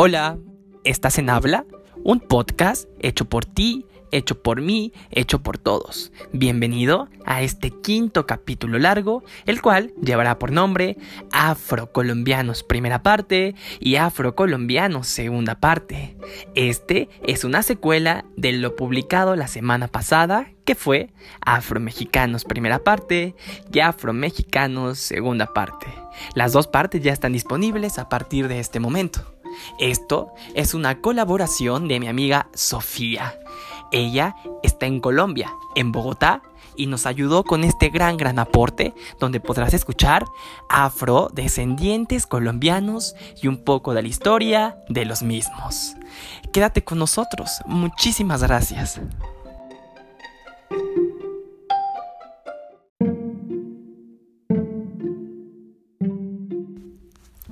Hola, ¿estás en Habla? Un podcast hecho por ti, hecho por mí, hecho por todos. Bienvenido a este quinto capítulo largo, el cual llevará por nombre Afrocolombianos primera parte y Afrocolombianos segunda parte. Este es una secuela de lo publicado la semana pasada, que fue Afromexicanos primera parte y Afromexicanos segunda parte. Las dos partes ya están disponibles a partir de este momento. Esto es una colaboración de mi amiga Sofía. Ella está en Colombia, en Bogotá, y nos ayudó con este gran, gran aporte donde podrás escuchar afrodescendientes colombianos y un poco de la historia de los mismos. Quédate con nosotros. Muchísimas gracias.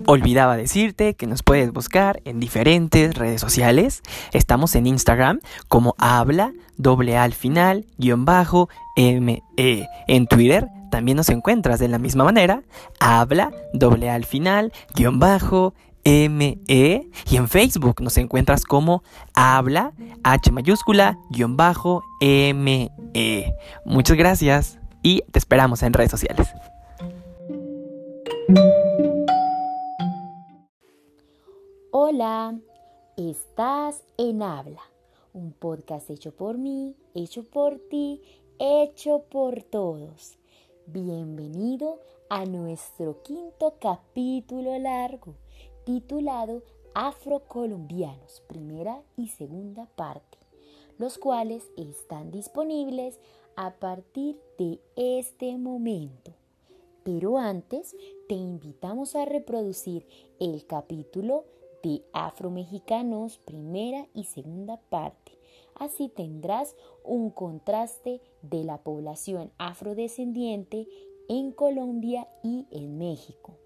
Olvidaba decirte que nos puedes buscar en diferentes redes sociales. Estamos en Instagram como habla doble al final guion bajo me. En Twitter también nos encuentras de la misma manera. Habla doble al final guion bajo me. Y en Facebook nos encuentras como habla h mayúscula guion bajo me. Muchas gracias y te esperamos en redes sociales. Hola, estás en Habla, un podcast hecho por mí, hecho por ti, hecho por todos. Bienvenido a nuestro quinto capítulo largo, titulado Afrocolombianos, primera y segunda parte, los cuales están disponibles a partir de este momento. Pero antes te invitamos a reproducir el capítulo de Afromexicanos primera y segunda parte. Así tendrás un contraste de la población afrodescendiente en Colombia y en México.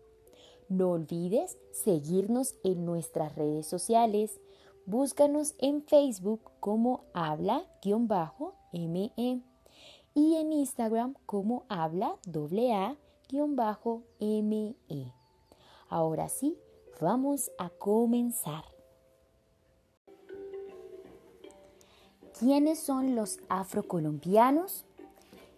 No olvides seguirnos en nuestras redes sociales. Búscanos en Facebook como habla-me y en Instagram como habla-me. Ahora sí, Vamos a comenzar. ¿Quiénes son los afrocolombianos?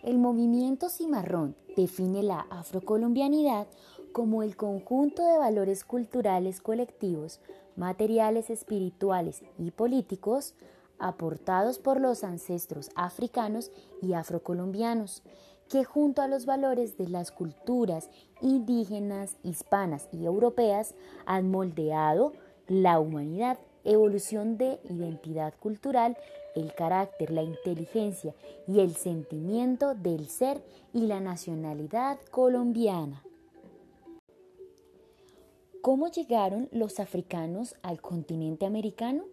El movimiento cimarrón define la afrocolombianidad como el conjunto de valores culturales colectivos, materiales, espirituales y políticos aportados por los ancestros africanos y afrocolombianos que junto a los valores de las culturas indígenas, hispanas y europeas han moldeado la humanidad, evolución de identidad cultural, el carácter, la inteligencia y el sentimiento del ser y la nacionalidad colombiana. ¿Cómo llegaron los africanos al continente americano?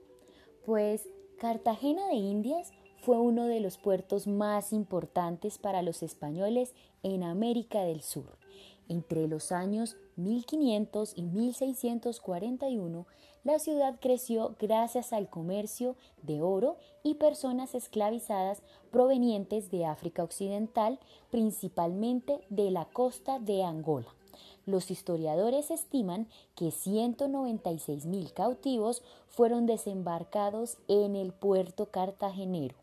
Pues Cartagena de Indias fue uno de los puertos más importantes para los españoles en América del Sur. Entre los años 1500 y 1641, la ciudad creció gracias al comercio de oro y personas esclavizadas provenientes de África Occidental, principalmente de la costa de Angola. Los historiadores estiman que 196 mil cautivos fueron desembarcados en el puerto cartagenero.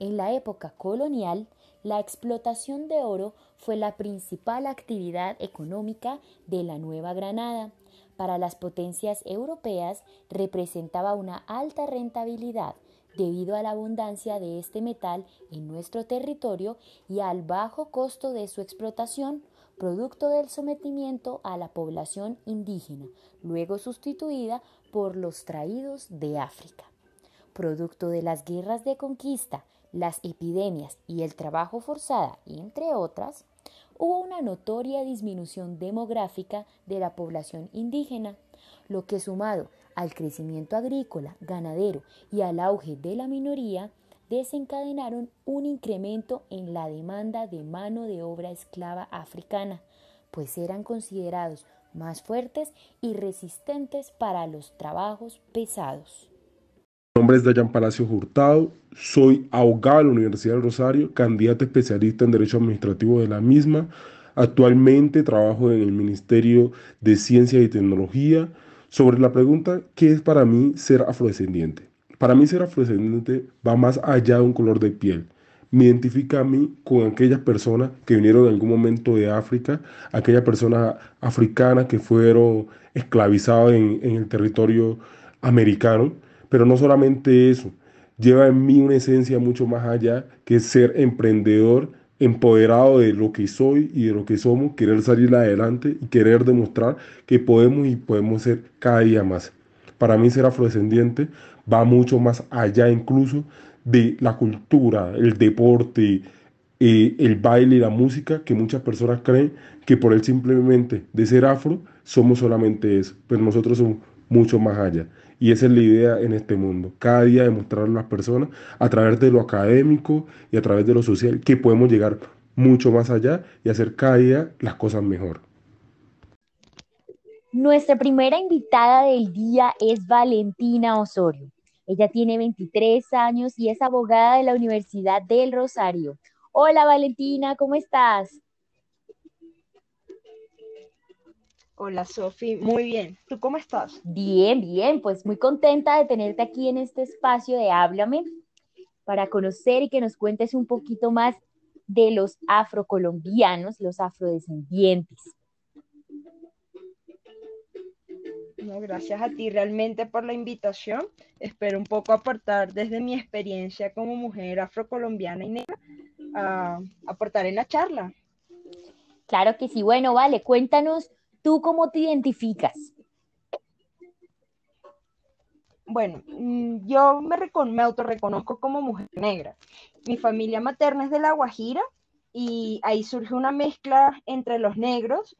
En la época colonial, la explotación de oro fue la principal actividad económica de la Nueva Granada. Para las potencias europeas representaba una alta rentabilidad debido a la abundancia de este metal en nuestro territorio y al bajo costo de su explotación, producto del sometimiento a la población indígena, luego sustituida por los traídos de África. Producto de las guerras de conquista, las epidemias y el trabajo forzado, entre otras, hubo una notoria disminución demográfica de la población indígena, lo que sumado al crecimiento agrícola, ganadero y al auge de la minoría, desencadenaron un incremento en la demanda de mano de obra esclava africana, pues eran considerados más fuertes y resistentes para los trabajos pesados. Mi nombre es Dayan Palacio Hurtado, soy abogado de la Universidad del Rosario, candidato especialista en Derecho Administrativo de la misma. Actualmente trabajo en el Ministerio de Ciencia y Tecnología. Sobre la pregunta, ¿qué es para mí ser afrodescendiente? Para mí ser afrodescendiente va más allá de un color de piel. Me identifica a mí con aquellas personas que vinieron en algún momento de África, aquellas personas africanas que fueron esclavizadas en, en el territorio americano, pero no solamente eso, lleva en mí una esencia mucho más allá que ser emprendedor, empoderado de lo que soy y de lo que somos, querer salir adelante y querer demostrar que podemos y podemos ser cada día más. Para mí ser afrodescendiente va mucho más allá incluso de la cultura, el deporte, eh, el baile y la música, que muchas personas creen que por el simplemente de ser afro somos solamente eso, pero nosotros somos mucho más allá. Y esa es la idea en este mundo, cada día demostrar a las personas a través de lo académico y a través de lo social que podemos llegar mucho más allá y hacer cada día las cosas mejor. Nuestra primera invitada del día es Valentina Osorio. Ella tiene 23 años y es abogada de la Universidad del Rosario. Hola Valentina, ¿cómo estás? Hola Sofi, muy bien. ¿Tú cómo estás? Bien, bien, pues muy contenta de tenerte aquí en este espacio de Háblame para conocer y que nos cuentes un poquito más de los afrocolombianos, los afrodescendientes. gracias a ti realmente por la invitación. Espero un poco aportar desde mi experiencia como mujer afrocolombiana y negra, a aportar en la charla. Claro que sí. Bueno, vale, cuéntanos ¿Tú cómo te identificas? Bueno, mm, yo me, me autorreconozco como mujer negra. Mi familia materna es de La Guajira y ahí surge una mezcla entre los negros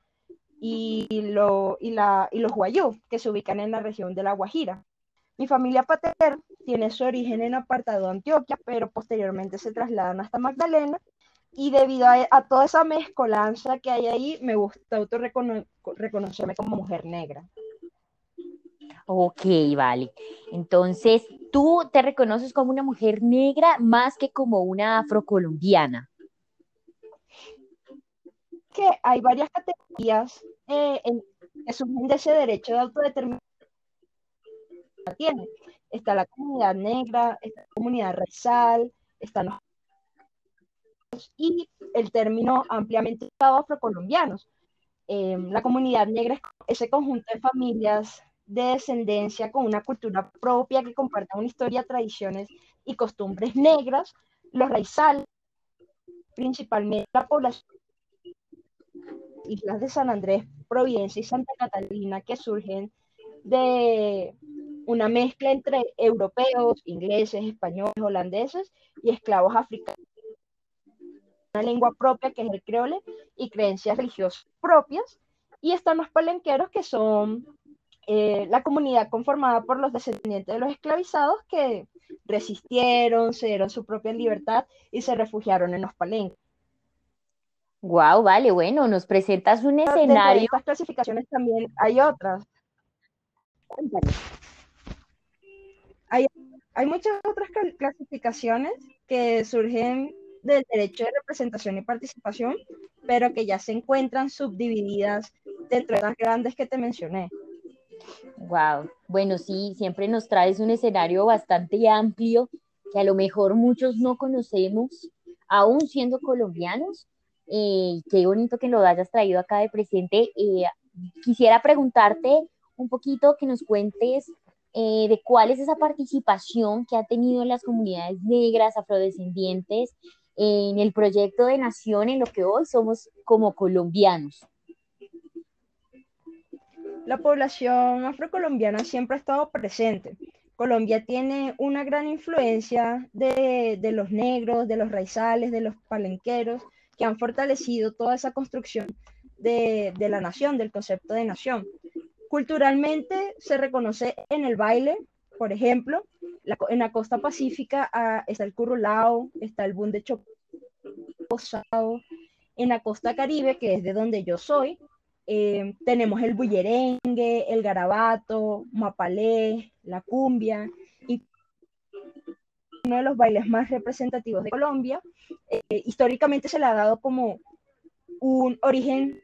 y, y los guayú, que se ubican en la región de La Guajira. Mi familia paterna tiene su origen en Apartado, Antioquia, pero posteriormente se trasladan hasta Magdalena y debido a, toda esa mezcolanza que hay ahí, me gusta autorreconocerme como mujer negra. Ok, vale. Entonces, ¿tú te reconoces como una mujer negra más que como una afrocolombiana? Que hay varias categorías eh, en, que surgen de ese derecho de autodeterminación. Tiene. Está la comunidad negra, está la comunidad racial, están los y el término ampliamente usado afrocolombianos. Eh, la comunidad negra es ese conjunto de familias de descendencia con una cultura propia que comparten una historia, tradiciones y costumbres negras. Los raizales, principalmente la población islas de San Andrés, Providencia y Santa Catalina, que surgen de una mezcla entre europeos, ingleses, españoles, holandeses y esclavos africanos una lengua propia que es el creole y creencias religiosas propias. Y están los palenqueros que son eh, la comunidad conformada por los descendientes de los esclavizados que resistieron, se dieron su propia libertad y se refugiaron en los palenques. Wow, vale, bueno, nos presentas un escenario. De estas clasificaciones también hay otras. Hay, hay muchas otras clasificaciones que surgen del derecho de representación y participación, pero que ya se encuentran subdivididas dentro de las grandes que te mencioné. Wow, bueno, sí, siempre nos traes un escenario bastante amplio que a lo mejor muchos no conocemos, aún siendo colombianos. Eh, qué bonito que lo hayas traído acá de presente. Eh, quisiera preguntarte un poquito que nos cuentes eh, de cuál es esa participación que ha tenido las comunidades negras, afrodescendientes en el proyecto de nación en lo que hoy somos como colombianos? La población afrocolombiana siempre ha estado presente. Colombia tiene una gran influencia de, los negros, de los raizales, de los palenqueros, que han fortalecido toda esa construcción de, la nación, del concepto de nación. Culturalmente se reconoce en el baile, por ejemplo, en la costa pacífica ah, está el currulao, está el bunde chocó, en la costa caribe, que es de donde yo soy, eh, tenemos el bullerengue, el garabato, mapalé, la cumbia, y uno de los bailes más representativos de Colombia. Eh, históricamente se le ha dado como un origen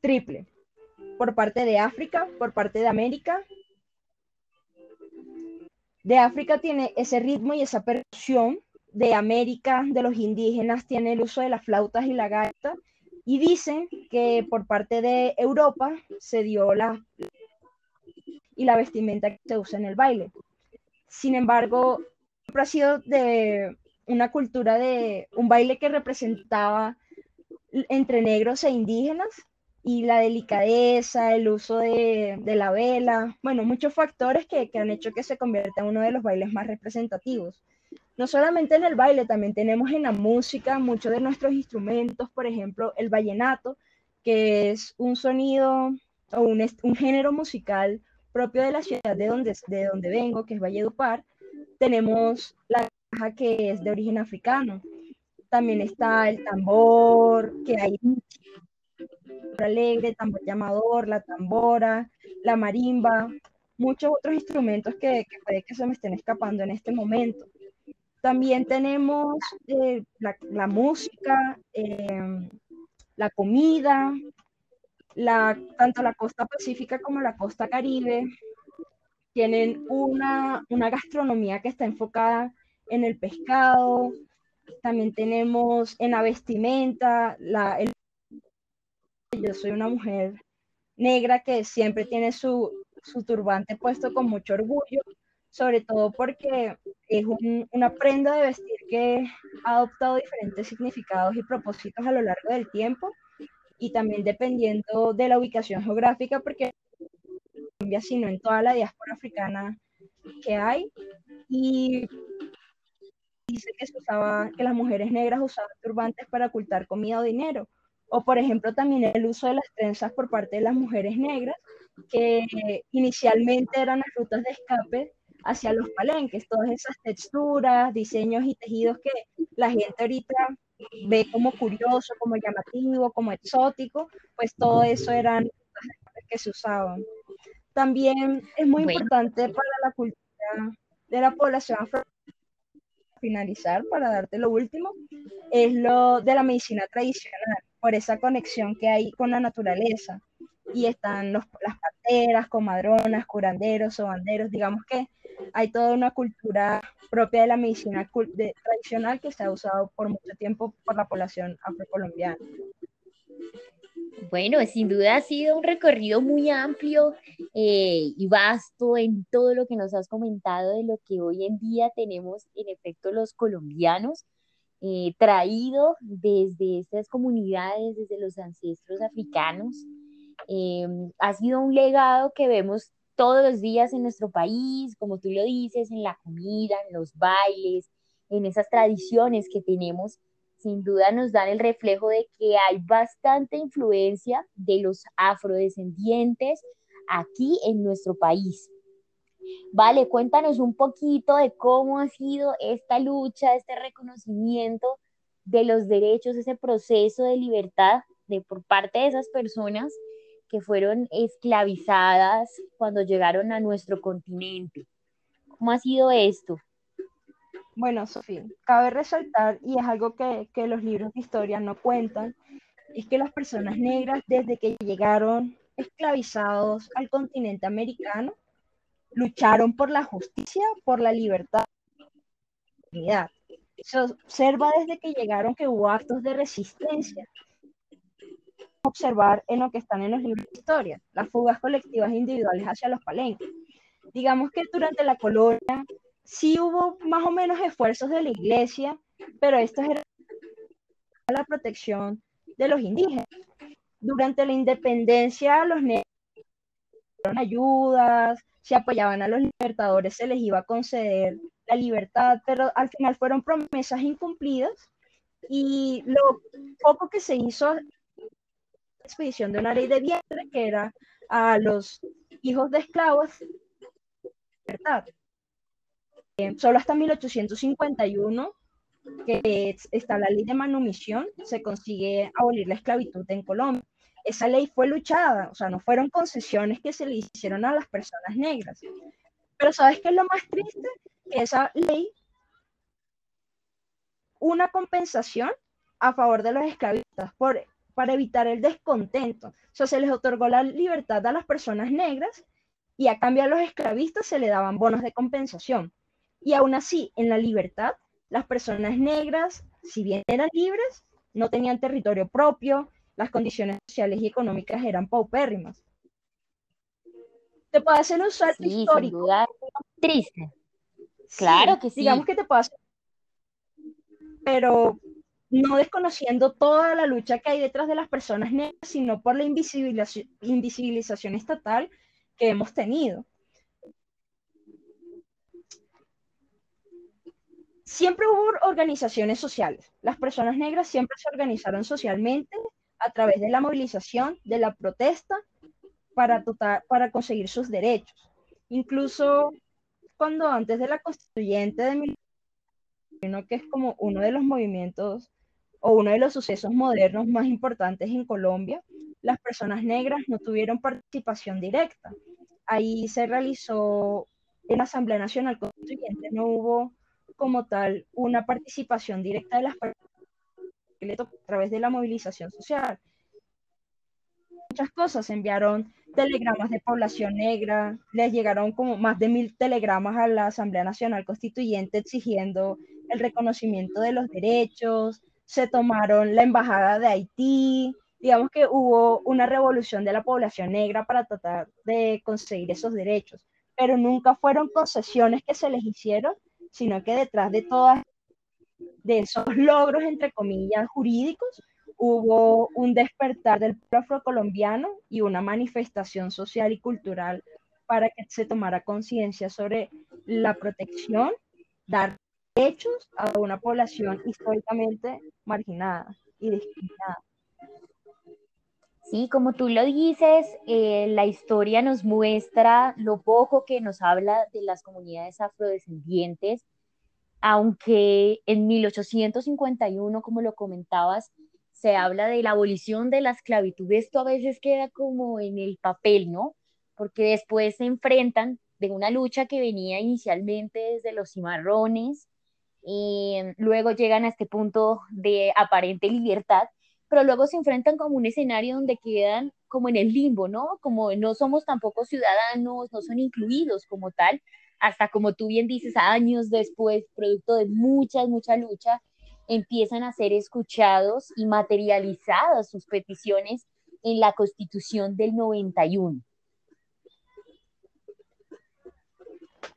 triple, por parte de África, por parte de América de África tiene ese ritmo y esa percusión, de América, de los indígenas, tiene el uso de las flautas y la gaita, y dicen que por parte de Europa se dio la y la vestimenta que se usa en el baile. Sin embargo, siempre ha sido de una cultura de un baile que representaba entre negros e indígenas y la delicadeza, el uso de, la vela, bueno, muchos factores que, que, han hecho que se convierta en uno de los bailes más representativos. No solamente en el baile, también tenemos en la música muchos de nuestros instrumentos, por ejemplo, el vallenato, que es un sonido o un, un género musical propio de la ciudad de donde, de donde vengo, que es Valledupar. Tenemos la caja que es de origen africano. También está el tambor, que hay alegre, tambor llamador, la tambora, la marimba, muchos otros instrumentos que, puede que se me estén escapando en este momento. También tenemos eh, la, música, em, la comida, tanto la costa pacífica como la costa caribe tienen una, gastronomía que está enfocada en el pescado. También tenemos en la vestimenta, el yo soy una mujer negra que siempre tiene su, turbante puesto con mucho orgullo, sobre todo porque es una prenda de vestir que ha adoptado diferentes significados y propósitos a lo largo del tiempo y también dependiendo de la ubicación geográfica, porque cambia sino en toda la diáspora africana que hay. Y dice que se que las mujeres negras usaban turbantes para ocultar comida o dinero o por ejemplo también el uso de las trenzas por parte de las mujeres negras, que inicialmente eran las rutas de escape hacia los palenques, todas esas texturas, diseños y tejidos que la gente ahorita ve como curioso, como llamativo, como exótico, pues todo eso eran que se usaban. También es muy importante para la cultura de la población afro finalizar, para darte lo último, es lo de la medicina tradicional por esa conexión que hay con la naturaleza. Y están los, las pateras, comadronas, curanderos, sobanderos, digamos que hay toda una cultura propia de la medicina tradicional que se ha usado por mucho tiempo por la población afrocolombiana. Bueno, sin duda ha sido un recorrido muy amplio eh, y vasto en todo lo que nos has comentado de lo que hoy en día tenemos en efecto los colombianos eh, traído desde estas comunidades, desde los ancestros africanos. Eh, ha sido un legado que vemos todos los días en nuestro país, como tú lo dices, en la comida, en los bailes, en esas tradiciones que tenemos. Sin duda nos dan el reflejo de que hay bastante influencia de los afrodescendientes aquí en nuestro país. Vale, cuéntanos un poquito de cómo ha sido esta lucha, este reconocimiento de los derechos, ese proceso de libertad de, por parte de esas personas que fueron esclavizadas cuando llegaron a nuestro continente. ¿Cómo ha sido esto? Bueno, Sofía, cabe resaltar, y es algo que, que los libros de historia no cuentan, es que las personas negras desde que llegaron esclavizados al continente americano, lucharon por la justicia, por la libertad. Se observa desde que llegaron que hubo actos de resistencia. Observar en lo que están en los libros de historia, las fugas colectivas e individuales hacia los palenques. Digamos que durante la colonia sí hubo más o menos esfuerzos de la iglesia, pero estos eran la protección de los indígenas. Durante la independencia, los negros ayudas, si apoyaban a los libertadores se les iba a conceder la libertad, pero al final fueron promesas incumplidas y lo poco que se hizo la expedición de una ley de vientre que era a los hijos de esclavos libertad. Eh, solo hasta 1851 que está la ley de manumisión, se consigue abolir la esclavitud en Colombia esa ley fue luchada, o sea, no fueron concesiones que se le hicieron a las personas negras. Pero ¿sabes qué es lo más triste? Que esa ley, una compensación a favor de los esclavistas por, para evitar el descontento. O sea, se les otorgó la libertad a las personas negras y a cambio a los esclavistas se le daban bonos de compensación. Y aún así, en la libertad, las personas negras, si bien eran libres, no tenían territorio propio, las condiciones sociales y económicas eran paupérrimas. Te puedo hacer un salto Sí, sin histórico. duda, triste. Sí, Claro que sí. Digamos que te puedo hacer, pero no desconociendo toda la lucha que hay detrás de las personas negras, sino por la invisibilización, invisibilización estatal que hemos tenido. Siempre hubo organizaciones sociales. Las personas negras siempre se organizaron socialmente a través de la movilización, de la protesta, para, tota- para conseguir sus derechos. Incluso cuando antes de la constituyente de 1991, que es como uno de los movimientos o uno de los sucesos modernos más importantes en Colombia, las personas negras no tuvieron participación directa. Ahí se realizó en la Asamblea Nacional Constituyente, no hubo como tal una participación directa de las personas a través de la movilización social. Muchas cosas, enviaron telegramas de población negra, les llegaron como más de mil telegramas a la Asamblea Nacional Constituyente exigiendo el reconocimiento de los derechos, se tomaron la embajada de Haití, digamos que hubo una revolución de la población negra para tratar de conseguir esos derechos, pero nunca fueron concesiones que se les hicieron, sino que detrás de todas de esos logros, entre comillas, jurídicos, hubo un despertar del afrocolombiano y una manifestación social y cultural para que se tomara conciencia sobre la protección, dar derechos a una población históricamente marginada y discriminada. Sí, como tú lo dices, eh, la historia nos muestra lo poco que nos habla de las comunidades afrodescendientes, aunque en 1851, como lo comentabas, se habla de la abolición de la esclavitud. Esto a veces queda como en el papel, ¿no? Porque después se enfrentan de una lucha que venía inicialmente desde los cimarrones, y luego llegan a este punto de aparente libertad pero luego se enfrentan como un escenario donde quedan como en el limbo, ¿no? Como no somos tampoco ciudadanos, no son incluidos como tal, hasta como tú bien dices, años después, producto de mucha, mucha lucha, empiezan a ser escuchados y materializadas sus peticiones en la Constitución del 91.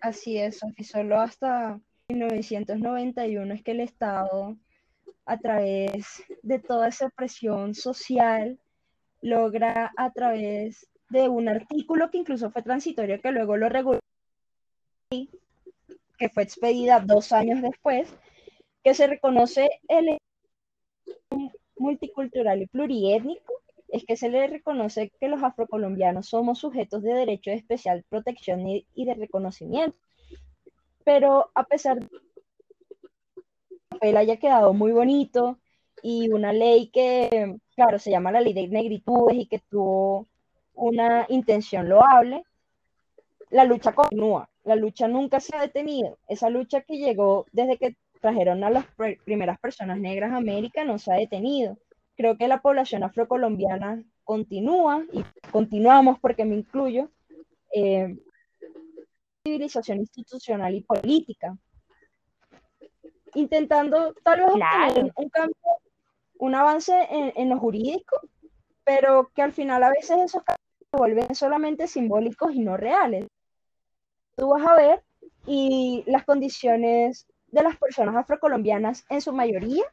Así es, y solo hasta 1991 es que el Estado a través de toda esa presión social, logra a través de un artículo que incluso fue transitorio, que luego lo reguló, que fue expedida dos años después, que se reconoce el multicultural y pluriétnico, es que se le reconoce que los afrocolombianos somos sujetos de derecho de especial protección y, y de reconocimiento. Pero a pesar de papel haya quedado muy bonito y una ley que, claro, se llama la ley de negritudes y que tuvo una intención loable, la lucha continúa, la lucha nunca se ha detenido. Esa lucha que llegó desde que trajeron a las pr primeras personas negras a América no se ha detenido. Creo que la población afrocolombiana continúa y continuamos porque me incluyo. Eh, civilización institucional y política intentando tal vez Claro. obtener un cambio, un avance en, en lo jurídico, pero que al final a veces esos cambios se vuelven solamente simbólicos y no reales. Tú vas a ver y las condiciones de las personas afrocolombianas en su mayoría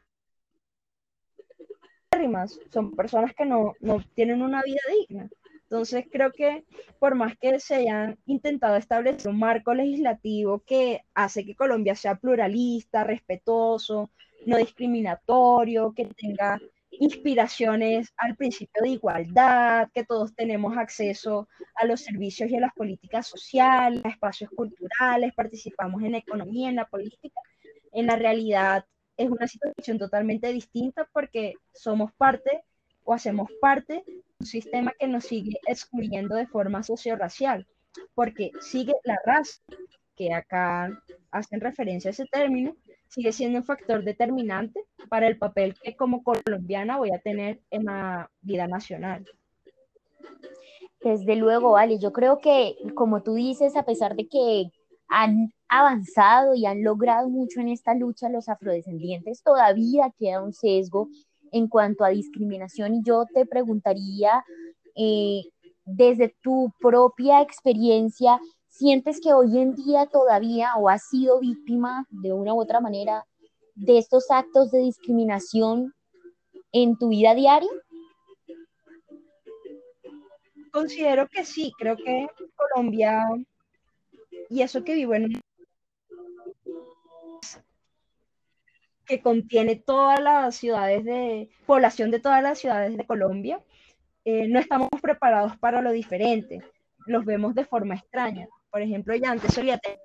son personas que no, no tienen una vida digna. Entonces creo que por más que se hayan intentado establecer un marco legislativo que hace que Colombia sea pluralista, respetuoso, no discriminatorio, que tenga inspiraciones al principio de igualdad, que todos tenemos acceso a los servicios y a las políticas sociales, espacios culturales, participamos en la economía, en la política, en la realidad es una situación totalmente distinta porque somos parte o hacemos parte de un sistema que nos sigue excluyendo de forma socio-racial, porque sigue la raza, que acá hacen referencia a ese término, sigue siendo un factor determinante para el papel que como colombiana voy a tener en la vida nacional. Desde luego, vale, yo creo que, como tú dices, a pesar de que han avanzado y han logrado mucho en esta lucha los afrodescendientes, todavía queda un sesgo en cuanto a discriminación y yo te preguntaría, eh, desde tu propia experiencia, ¿sientes que hoy en día todavía o has sido víctima de una u otra manera de estos actos de discriminación en tu vida diaria? Considero que sí, creo que Colombia, y eso que vivo en un que contiene todas las ciudades de población de todas las ciudades de Colombia, eh, no estamos preparados para lo diferente, los vemos de forma extraña. Por ejemplo, ya antes solía tener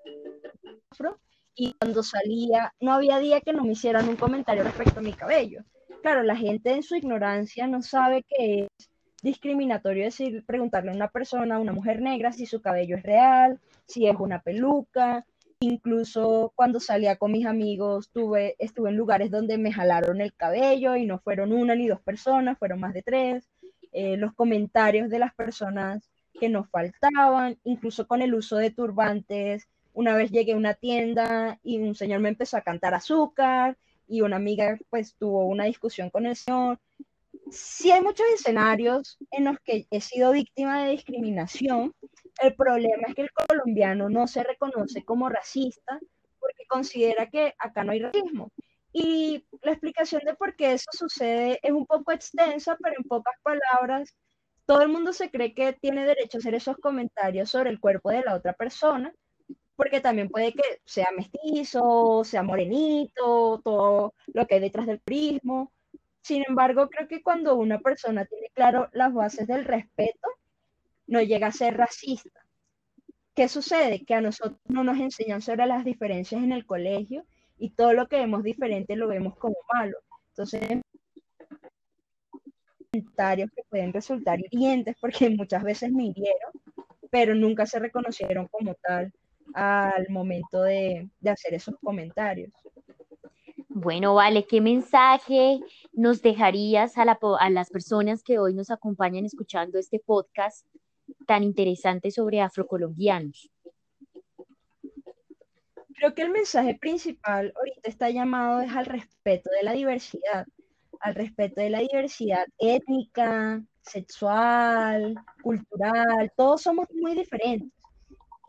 y cuando salía, no había día que no me hicieran un comentario respecto a mi cabello. Claro, la gente en su ignorancia no sabe que es discriminatorio decir, preguntarle a una persona, a una mujer negra, si su cabello es real, si es una peluca. Incluso cuando salía con mis amigos, tuve, estuve en lugares donde me jalaron el cabello y no fueron una ni dos personas, fueron más de tres. Eh, los comentarios de las personas que nos faltaban, incluso con el uso de turbantes. Una vez llegué a una tienda y un señor me empezó a cantar azúcar y una amiga pues tuvo una discusión con el señor sí hay muchos escenarios en los que he sido víctima de discriminación. El problema es que el colombiano no se reconoce como racista porque considera que acá no hay racismo. Y la explicación de por qué eso sucede es un poco extensa, pero en pocas palabras, todo el mundo se cree que tiene derecho a hacer esos comentarios sobre el cuerpo de la otra persona, porque también puede que sea mestizo, sea morenito, todo lo que hay detrás del prismo sin embargo, creo que cuando una persona tiene claro las bases del respeto, no llega a ser racista. ¿Qué sucede? Que a nosotros no nos enseñan sobre las diferencias en el colegio y todo lo que vemos diferente lo vemos como malo. Entonces, comentarios que pueden resultar hirientes porque muchas veces me hirieron, pero nunca se reconocieron como tal al momento de, de hacer esos comentarios. Bueno, vale, ¿qué mensaje nos dejarías a, las personas que hoy nos acompañan escuchando este podcast tan interesante sobre afrocolombianos? Creo que el mensaje principal ahorita está llamado es al respeto de la diversidad, al respeto de la diversidad étnica, sexual, cultural, todos somos muy diferentes.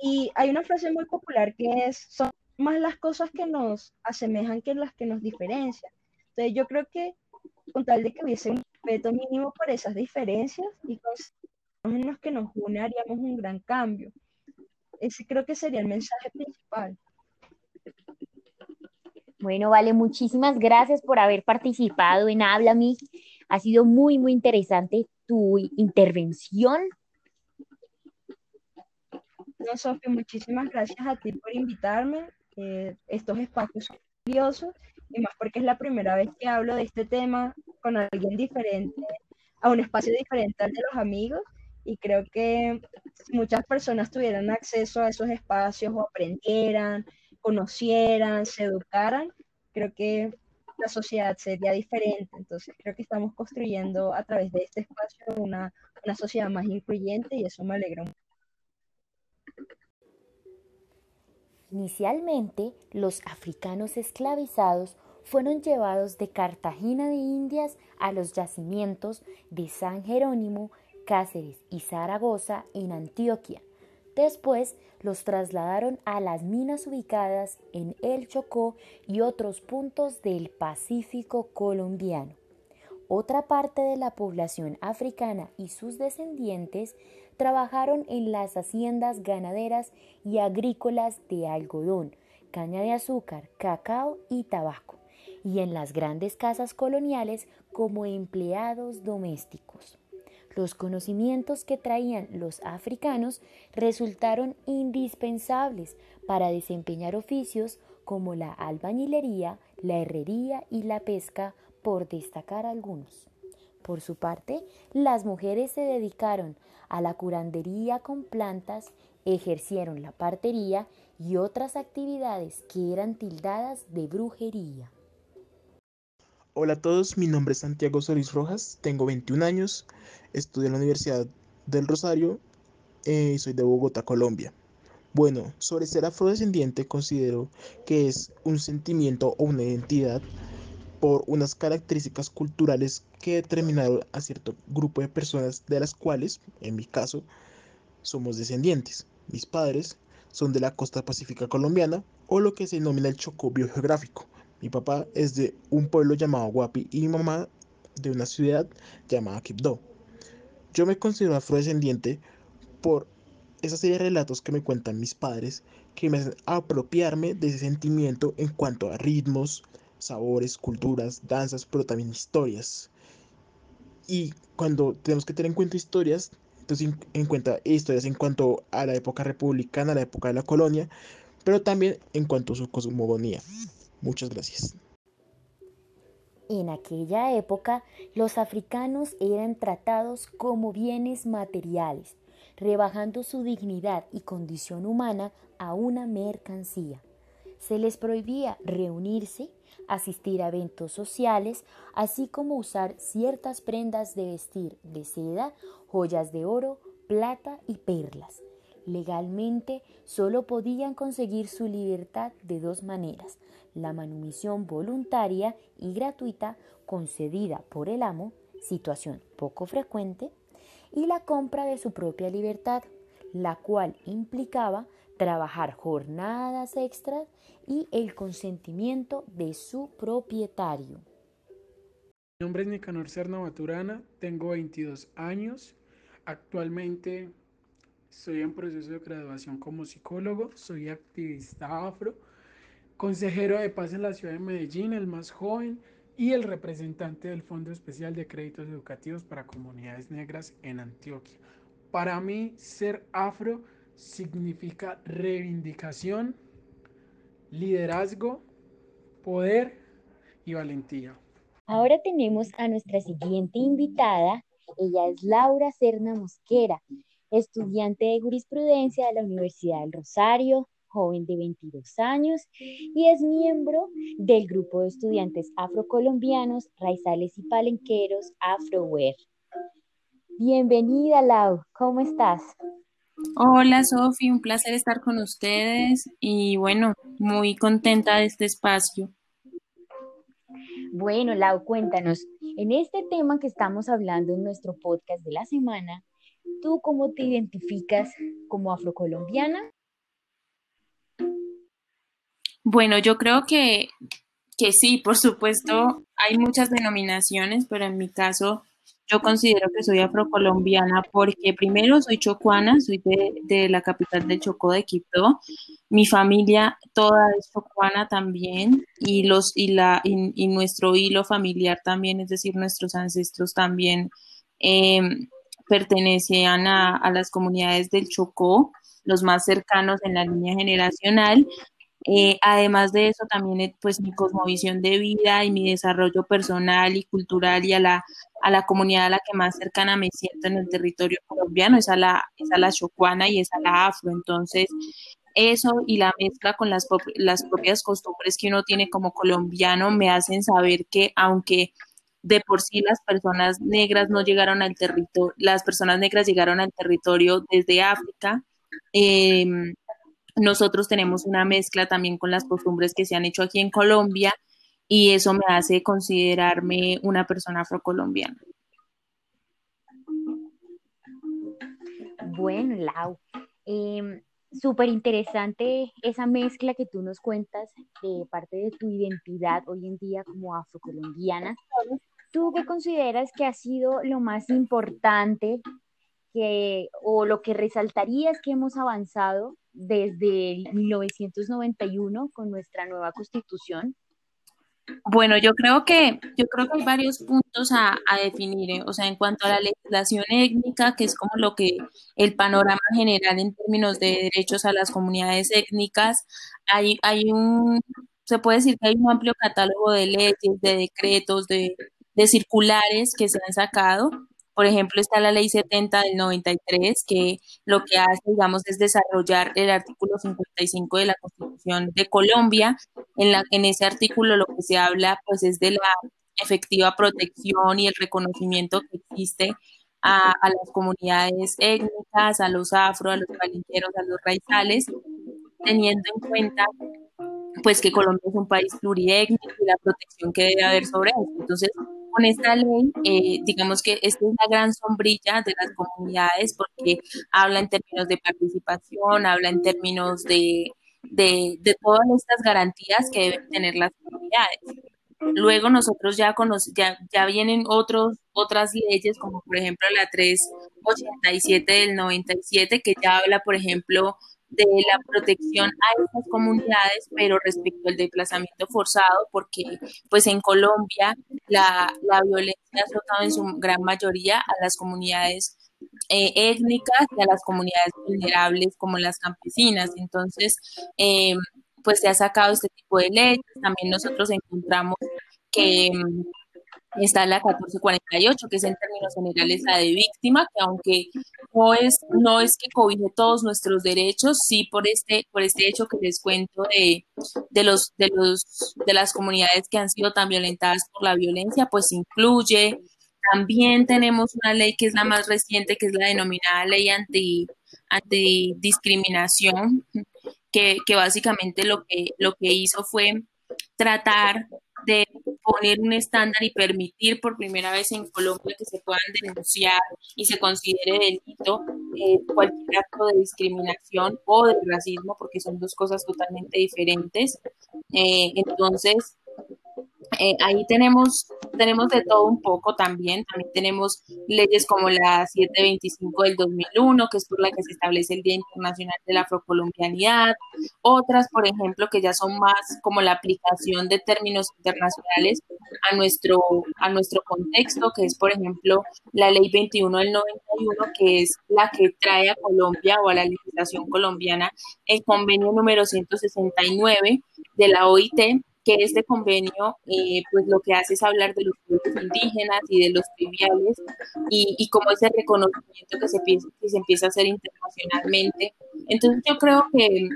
Y hay una frase muy popular que es, más las cosas que nos asemejan que las que nos diferencian. Entonces yo creo que con tal de que hubiese un respeto mínimo por esas diferencias y en los que nos une haríamos un gran cambio. Ese creo que sería el mensaje principal. Bueno, vale, muchísimas gracias por haber participado en Háblame. Ha sido muy, muy interesante tu intervención. No, Sofía, muchísimas gracias a ti por invitarme. Eh, estos espacios curiosos y más porque es la primera vez que hablo de este tema con alguien diferente, a un espacio diferente al de los amigos y creo que si muchas personas tuvieran acceso a esos espacios o aprendieran, conocieran, se educaran, creo que la sociedad sería diferente. Entonces creo que estamos construyendo a través de este espacio una, una sociedad más incluyente y eso me alegra mucho. Inicialmente, los africanos esclavizados fueron llevados de Cartagena de Indias a los yacimientos de San Jerónimo, Cáceres y Zaragoza en Antioquia. Después los trasladaron a las minas ubicadas en El Chocó y otros puntos del Pacífico colombiano. Otra parte de la población africana y sus descendientes trabajaron en las haciendas ganaderas y agrícolas de algodón, caña de azúcar, cacao y tabaco, y en las grandes casas coloniales como empleados domésticos. Los conocimientos que traían los africanos resultaron indispensables para desempeñar oficios como la albañilería, la herrería y la pesca, por destacar algunos. Por su parte, las mujeres se dedicaron a la curandería con plantas, ejercieron la partería y otras actividades que eran tildadas de brujería. Hola a todos, mi nombre es Santiago Solís Rojas, tengo 21 años, estudio en la Universidad del Rosario y soy de Bogotá, Colombia. Bueno, sobre ser afrodescendiente considero que es un sentimiento o una identidad por unas características culturales que determinaron a cierto grupo de personas de las cuales, en mi caso, somos descendientes. Mis padres son de la costa pacífica colombiana o lo que se denomina el Chocó biogeográfico. Mi papá es de un pueblo llamado Guapi y mi mamá de una ciudad llamada Quibdó. Yo me considero afrodescendiente por esa serie de relatos que me cuentan mis padres que me hacen apropiarme de ese sentimiento en cuanto a ritmos, sabores, culturas, danzas, pero también historias. Y cuando tenemos que tener en cuenta historias, entonces en cuenta historias en cuanto a la época republicana, la época de la colonia, pero también en cuanto a su cosmogonía. Muchas gracias. En aquella época, los africanos eran tratados como bienes materiales, rebajando su dignidad y condición humana a una mercancía. Se les prohibía reunirse, asistir a eventos sociales, así como usar ciertas prendas de vestir de seda, joyas de oro, plata y perlas. Legalmente solo podían conseguir su libertad de dos maneras, la manumisión voluntaria y gratuita concedida por el amo, situación poco frecuente, y la compra de su propia libertad, la cual implicaba trabajar jornadas extras y el consentimiento de su propietario. Mi nombre es Nicanor Serna Maturana, tengo 22 años, actualmente estoy en proceso de graduación como psicólogo, soy activista afro, consejero de paz en la ciudad de Medellín, el más joven, y el representante del Fondo Especial de Créditos Educativos para Comunidades Negras en Antioquia. Para mí, ser afro significa reivindicación, liderazgo, poder y valentía. Ahora tenemos a nuestra siguiente invitada. Ella es Laura Serna Mosquera, estudiante de jurisprudencia de la Universidad del Rosario, joven de 22 años y es miembro del grupo de estudiantes afrocolombianos, raizales y palenqueros AfroWare. Bienvenida, Lau, ¿cómo estás? Hola, Sofi, un placer estar con ustedes y bueno, muy contenta de este espacio. Bueno, Lau, cuéntanos, en este tema que estamos hablando en nuestro podcast de la semana, ¿tú cómo te identificas como afrocolombiana? Bueno, yo creo que, que sí, por supuesto, hay muchas denominaciones, pero en mi caso yo considero que soy afrocolombiana porque primero soy chocuana, soy de, la capital del Chocó de Quito. Mi familia toda es chocuana también y, los, y, la, y, nuestro hilo familiar también, es decir, nuestros ancestros también em, pertenecían a, a las comunidades del Chocó, los más cercanos en la línea generacional. Eh, además de eso, también eh, pues mi cosmovisión de vida y mi desarrollo personal y cultural y a la, a la comunidad a la que más cercana me siento en el territorio colombiano es a la, es a la chocuana y es a la afro. Entonces, eso y la mezcla con las, las propias costumbres que uno tiene como colombiano me hacen saber que aunque de por sí las personas negras no llegaron al territorio, las personas negras llegaron al territorio desde África, eh, nosotros tenemos una mezcla también con las costumbres que se han hecho aquí en Colombia y eso me hace considerarme una persona afrocolombiana. Bueno, Lau, eh, súper interesante esa mezcla que tú nos cuentas de parte de tu identidad hoy en día como afrocolombiana. ¿Tú qué consideras que ha sido lo más importante que, o lo que resaltarías que hemos avanzado desde 1991 con nuestra nueva constitución? Bueno, yo creo que yo creo que hay varios puntos a, definir, ¿eh? o sea, en cuanto a la legislación étnica, que es como lo que el panorama general en términos de derechos a las comunidades étnicas, hay, hay un, se puede decir que hay un amplio catálogo de leyes, de decretos, de, de circulares que se han sacado por ejemplo, está la ley 70 del 93, que lo que hace, digamos, es desarrollar el artículo 55 de la Constitución de Colombia. En, la, en ese artículo lo que se habla, pues, es de la efectiva protección y el reconocimiento que existe a, las comunidades étnicas, a los afro, a los palinqueros, a los raizales, teniendo en cuenta pues que Colombia es un país pluriétnico y la protección que debe haber sobre eso. Entonces, con esta ley, eh, digamos que esta es la gran sombrilla de las comunidades porque habla en términos de participación, habla en términos de, de, de todas estas garantías que deben tener las comunidades. Luego nosotros ya, ya, ya vienen otros, otras leyes, como por ejemplo la 387 del 97, que ya habla, por ejemplo, de la protección a estas comunidades, pero respecto al desplazamiento forzado, porque pues en Colombia la, la violencia ha en su gran mayoría a las comunidades eh, étnicas y a las comunidades vulnerables como las campesinas. Entonces, eh, pues se ha sacado este tipo de leyes. También nosotros encontramos que mm, está la 1448, que es en términos generales la de víctima, que aunque no es, no es que cobije todos nuestros derechos, sí por este, por este hecho que les cuento de, de los, de los, de las comunidades que han sido tan violentadas por la violencia, pues incluye. También tenemos una ley que es la más reciente, que es la denominada ley anti, antidiscriminación, que, que básicamente lo que, lo que hizo fue tratar de poner un estándar y permitir por primera vez en Colombia que se puedan denunciar y se considere delito eh, cualquier acto de discriminación o de racismo, porque son dos cosas totalmente diferentes. Eh, entonces, eh, ahí tenemos, tenemos de todo un poco también. También tenemos leyes como la 725 del 2001, que es por la que se establece el Día Internacional de la Afrocolombianidad. Otras, por ejemplo, que ya son más como la aplicación de términos internacionales a nuestro, a nuestro contexto, que es, por ejemplo, la Ley 21 del 91, que es la que trae a Colombia o a la legislación colombiana el convenio número 169 de la OIT que este convenio eh, pues lo que hace es hablar de los pueblos indígenas y de los triviales y, y como ese reconocimiento que se, que se empieza a hacer internacionalmente. Entonces yo creo que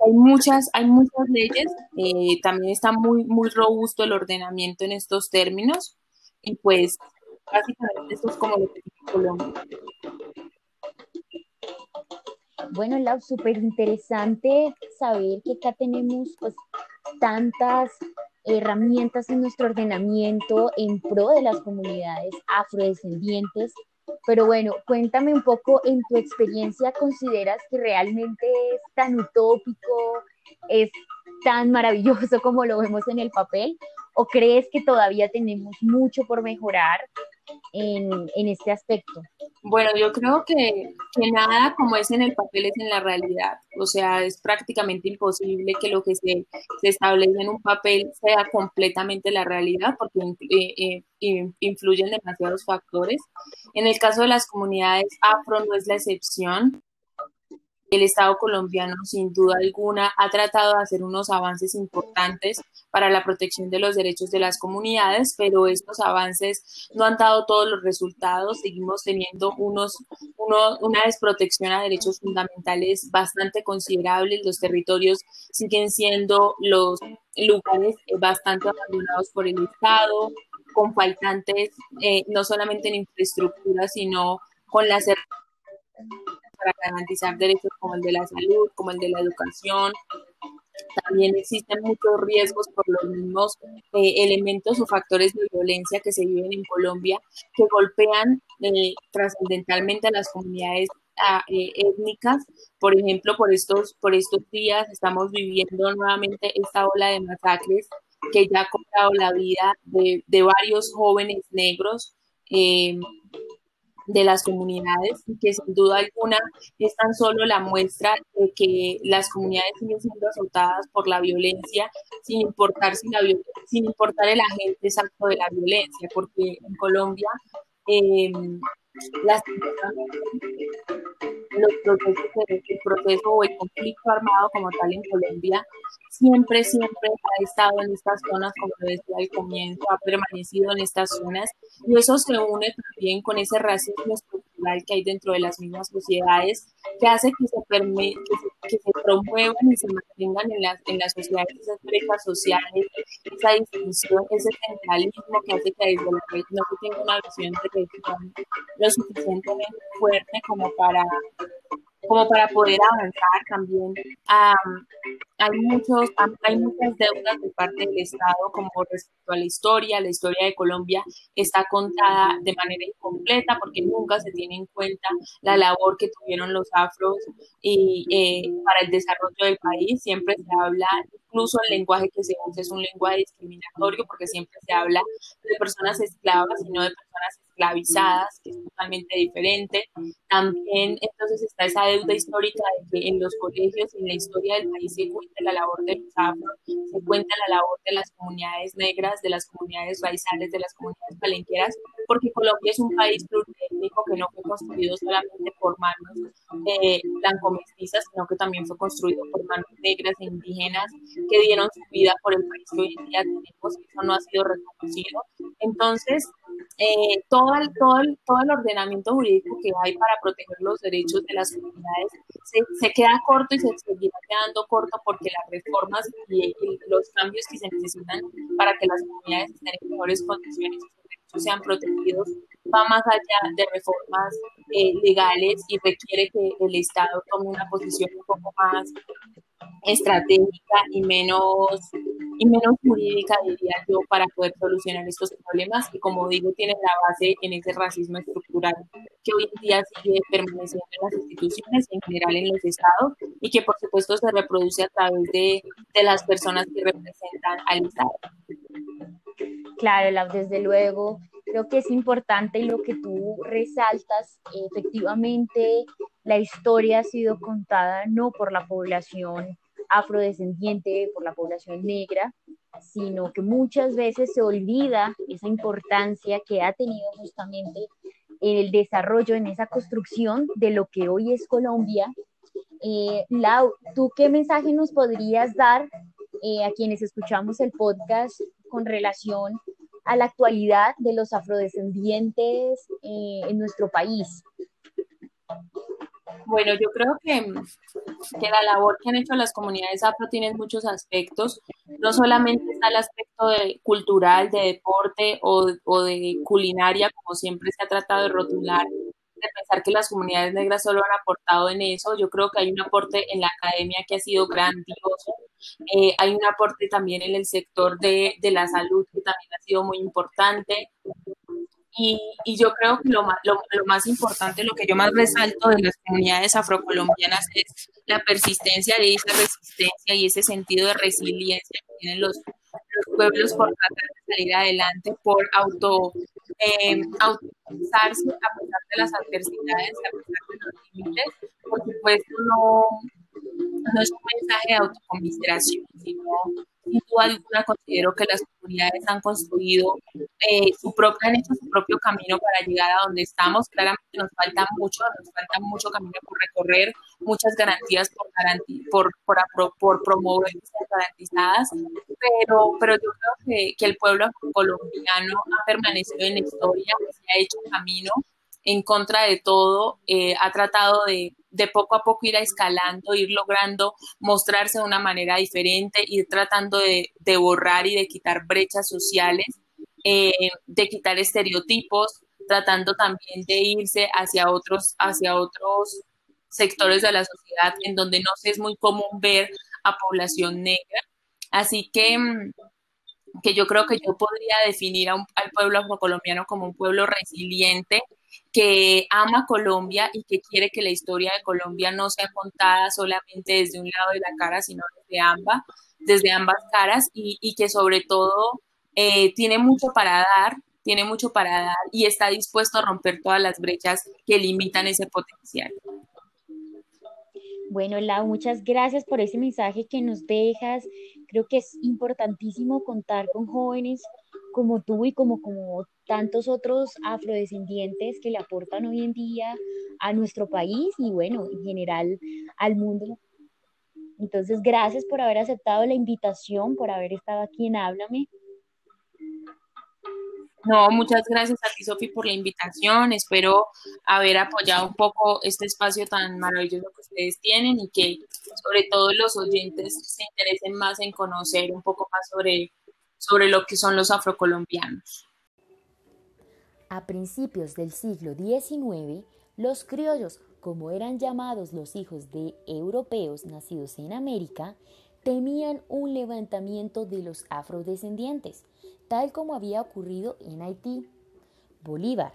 hay muchas, hay muchas leyes, eh, también está muy, muy robusto el ordenamiento en estos términos y pues básicamente esto es como lo que tiene Colombia. Bueno, Lau, súper interesante saber que acá tenemos pues tantas herramientas en nuestro ordenamiento en pro de las comunidades afrodescendientes. Pero bueno, cuéntame un poco, en tu experiencia, ¿consideras que realmente es tan utópico, es tan maravilloso como lo vemos en el papel? ¿O crees que todavía tenemos mucho por mejorar en, en este aspecto? Bueno, yo creo que, que, nada como es en el papel es en la realidad. O sea, es prácticamente imposible que lo que se, se establece en un papel sea completamente la realidad porque eh, eh, influyen demasiados factores. En el caso de las comunidades afro no es la excepción. El Estado colombiano, sin duda alguna, ha tratado de hacer unos avances importantes para la protección de los derechos de las comunidades, pero estos avances no han dado todos los resultados. Seguimos teniendo unos, una desprotección a derechos fundamentales bastante considerable. Los territorios siguen siendo los lugares bastante abandonados por el Estado, con faltantes eh, no solamente en infraestructura, sino con las para garantizar derechos como el de la salud, como el de la educación. También existen muchos riesgos por los mismos eh, elementos o factores de violencia que se viven en Colombia que golpean eh, trascendentalmente a las comunidades ah, eh, étnicas. Por ejemplo, por estos, por estos días estamos viviendo nuevamente esta ola de masacres que ya ha cobrado la vida de, de varios jóvenes negros de las comunidades y que sin duda alguna es tan solo la muestra de que las comunidades siguen siendo azotadas por la violencia sin importar, si la, sin importar el agente exacto de la violencia, porque en Colombia eh, las los procesos, el proceso o el conflicto armado como tal en Colombia siempre, siempre ha estado en estas zonas, como lo decía al comienzo, ha permanecido en estas zonas y eso se une también con ese racismo estructural que hay dentro de las mismas sociedades que hace que se, que se promuevan y se mantengan en las, en las sociedades esas brechas sociales, esa distinción, ese centralismo que hace que desde la red no se tenga una visión de región lo suficientemente fuerte como para como para poder avanzar también. Hay, muchos, hay muchas deudas de parte del Estado como respecto a la historia. La historia de Colombia está contada de manera incompleta porque nunca se tiene en cuenta la labor que tuvieron los afros y, eh, para el desarrollo del país. Siempre se habla, incluso el lenguaje que se usa es un lenguaje discriminatorio porque siempre se habla de personas esclavas y no de personas esclavizadas, que es totalmente diferente. También entonces está esa deuda histórica de que en los colegios, en la historia del país, se la labor de los afros, se cuenta la labor de las comunidades negras, de las comunidades raizales, de las comunidades palenqueras, porque Colombia es un país pluriétnico que no fue construido solamente por manos eh, blanco-mestizas, sino que también fue construido por manos negras e indígenas que dieron su vida por el país que hoy en día tenemos, eso no ha sido reconocido. Entonces, eh, todo, el, todo, el, todo el ordenamiento jurídico que hay para proteger los derechos de las comunidades se, queda corto y se seguirá quedando corto porque las reformas y, los cambios que se necesitan para que las comunidades estén en mejores condiciones y sean protegidos va más allá de reformas eh, legales y requiere que el Estado tome una posición un poco más estratégica y menos, y menos jurídica, diría yo, para poder solucionar estos problemas que, como digo, tienen la base en ese racismo estructural que hoy en día sigue permaneciendo en las instituciones, en general en los estados, y que, por supuesto, se reproduce a través de, de las personas que representan al Estado. Claro, desde luego, creo que es importante lo que tú resaltas. Efectivamente, la historia ha sido contada no por la población afrodescendiente, por la población negra, sino que muchas veces se olvida esa importancia que ha tenido justamente el desarrollo en esa construcción de lo que hoy es Colombia. Eh, Lau, ¿tú qué mensaje nos podrías dar eh, a quienes escuchamos el podcast con relación a la actualidad de los afrodescendientes eh, en nuestro país? Bueno, yo creo que, que, la labor que han hecho las comunidades afro tiene muchos aspectos. No solamente está el aspecto de, cultural, de deporte o, o, de culinaria, como siempre se ha tratado de rotular, de pensar que las comunidades negras solo han aportado en eso. Yo creo que hay un aporte en la academia que ha sido grandioso. Eh, hay un aporte también en el sector de, de la salud que también ha sido muy importante. Y, y, yo creo que lo lo, lo, más importante, lo que yo más resalto de las comunidades afrocolombianas es la persistencia de esa resistencia y ese sentido de resiliencia que tienen los, los pueblos por tratar de salir adelante, por auto, eh, autorizarse a pesar de las adversidades, a pesar de los límites. Por supuesto, no, no es un mensaje de autocomiseración, sino sin duda alguna considero que las comunidades han construido eh, su propio, han hecho su propio camino para llegar a donde estamos. Claramente nos falta mucho, nos falta mucho camino por recorrer, muchas garantías por, por, por, por, promover garantizadas, pero, pero yo creo que, que el pueblo colombiano ha permanecido en la historia, se ha hecho camino en contra de todo, eh, ha tratado de, de, poco a poco ir escalando, ir logrando mostrarse de una manera diferente, ir tratando de, de borrar y de quitar brechas sociales, eh, de quitar estereotipos, tratando también de irse hacia otros, hacia otros sectores de la sociedad en donde no es muy común ver a población negra. Así que, mm, que yo creo que yo podría definir al pueblo afrocolombiano como un pueblo resiliente, que ama Colombia y que quiere que la historia de Colombia no sea contada solamente desde un lado de la cara, sino desde ambas, desde ambas caras y, y que sobre todo eh, tiene mucho para dar, tiene mucho para dar y está dispuesto a romper todas las brechas que limitan ese potencial. Bueno, Lau, muchas gracias por ese mensaje que nos dejas. Creo que es importantísimo contar con jóvenes como tú y como, como tantos otros afrodescendientes que le aportan hoy en día a nuestro país y bueno, en general al mundo. Entonces, gracias por haber aceptado la invitación, por haber estado aquí en Háblame. No, muchas gracias a ti, Sofi, por la invitación. Espero haber apoyado un poco este espacio tan maravilloso que ustedes tienen y que sobre todo los oyentes se interesen más en conocer un poco más sobre, sobre lo que son los afrocolombianos. A principios del siglo XIX, los criollos, como eran llamados los hijos de europeos nacidos en América, temían un levantamiento de los afrodescendientes, tal como había ocurrido en Haití. Bolívar,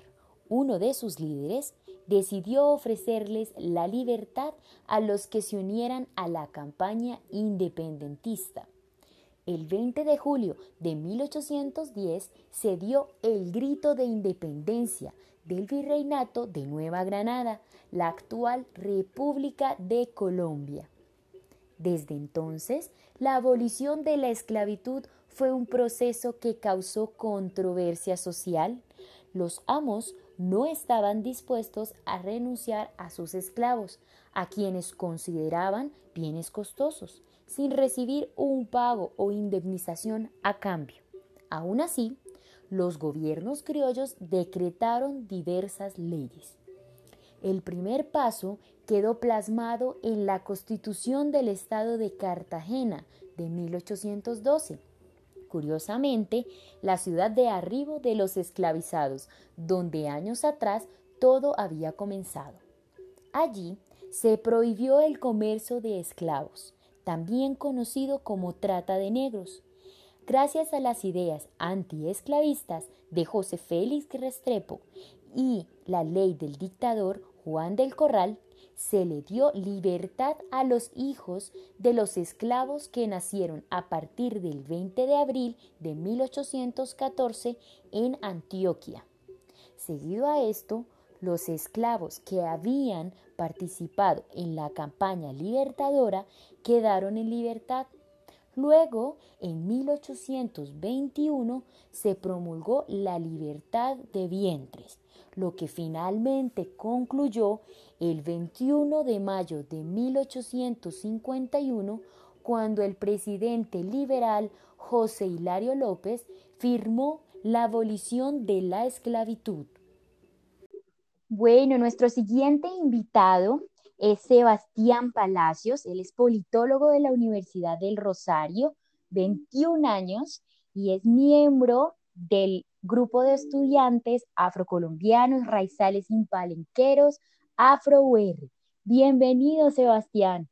uno de sus líderes, decidió ofrecerles la libertad a los que se unieran a la campaña independentista. El 20 de julio de 1810 se dio el grito de independencia del virreinato de Nueva Granada, la actual República de Colombia. Desde entonces, la abolición de la esclavitud fue un proceso que causó controversia social. Los amos no estaban dispuestos a renunciar a sus esclavos, a quienes consideraban bienes costosos, sin recibir un pago o indemnización a cambio. Aún así, los gobiernos criollos decretaron diversas leyes. El primer paso quedó plasmado en la Constitución del Estado de Cartagena de 1812. Curiosamente, la ciudad de arribo de los esclavizados, donde años atrás todo había comenzado. Allí se prohibió el comercio de esclavos, también conocido como trata de negros. Gracias a las ideas antiesclavistas de José Félix Restrepo y la ley del dictador Juan del Corral, se le dio libertad a los hijos de los esclavos que nacieron a partir del 20 de abril de 1814 en Antioquia. Seguido a esto, los esclavos que habían participado en la campaña libertadora quedaron en libertad. Luego, en 1821, se promulgó la libertad de vientres, lo que finalmente concluyó el 21 de mayo de 1851, cuando el presidente liberal José Hilario López firmó la abolición de la esclavitud. Bueno, nuestro siguiente invitado es Sebastián Palacios, él es politólogo de la Universidad del Rosario, 21 años, y es miembro del grupo de estudiantes afrocolombianos, raizales impalenqueros, AfroUR. Bienvenido, Sebastián.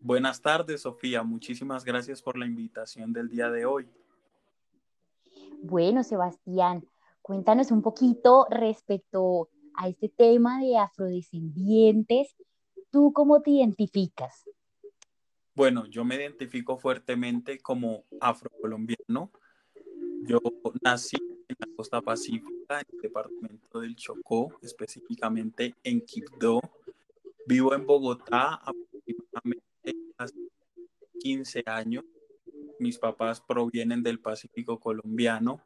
Buenas tardes, Sofía. Muchísimas gracias por la invitación del día de hoy. Bueno, Sebastián, Cuéntanos un poquito respecto a este tema de afrodescendientes. ¿Tú cómo te identificas? Bueno, yo me identifico fuertemente como afrocolombiano. Yo nací en la costa pacífica, en el departamento del Chocó, específicamente en Quibdó. Vivo en Bogotá aproximadamente hace 15 años. Mis papás provienen del Pacífico colombiano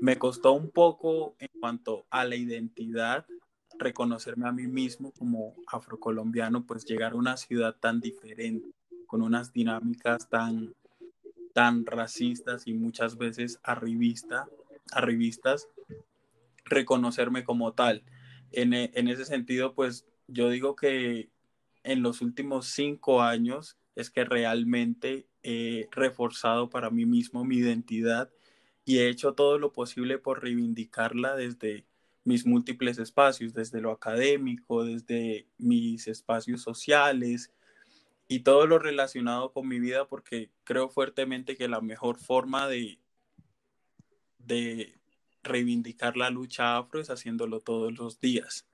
me costó un poco en cuanto a la identidad, reconocerme a mí mismo como afrocolombiano, pues llegar a una ciudad tan diferente, con unas dinámicas tan, tan racistas y muchas veces arribista, arribistas, reconocerme como tal. En, en ese sentido, pues yo digo que en los últimos cinco años es que realmente he reforzado para mí mismo mi identidad y he hecho todo lo posible por reivindicarla desde mis múltiples espacios, desde lo académico, desde mis espacios sociales y todo lo relacionado con mi vida, porque creo fuertemente que la mejor forma de, de reivindicar la lucha afro es haciéndolo todos los días.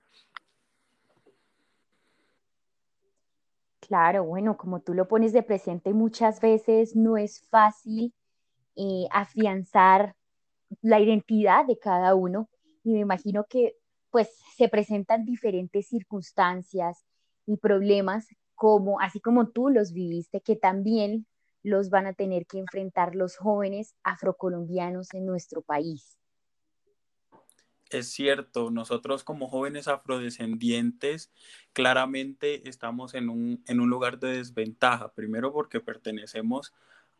Claro, bueno, como tú lo pones de presente muchas veces no es fácil eh, afianzar la identidad de cada uno y me imagino que pues se presentan diferentes circunstancias y problemas como así como tú los viviste que también los van a tener que enfrentar los jóvenes afrocolombianos en nuestro país. Es cierto, nosotros como jóvenes afrodescendientes claramente estamos en un, en un lugar de desventaja, primero porque pertenecemos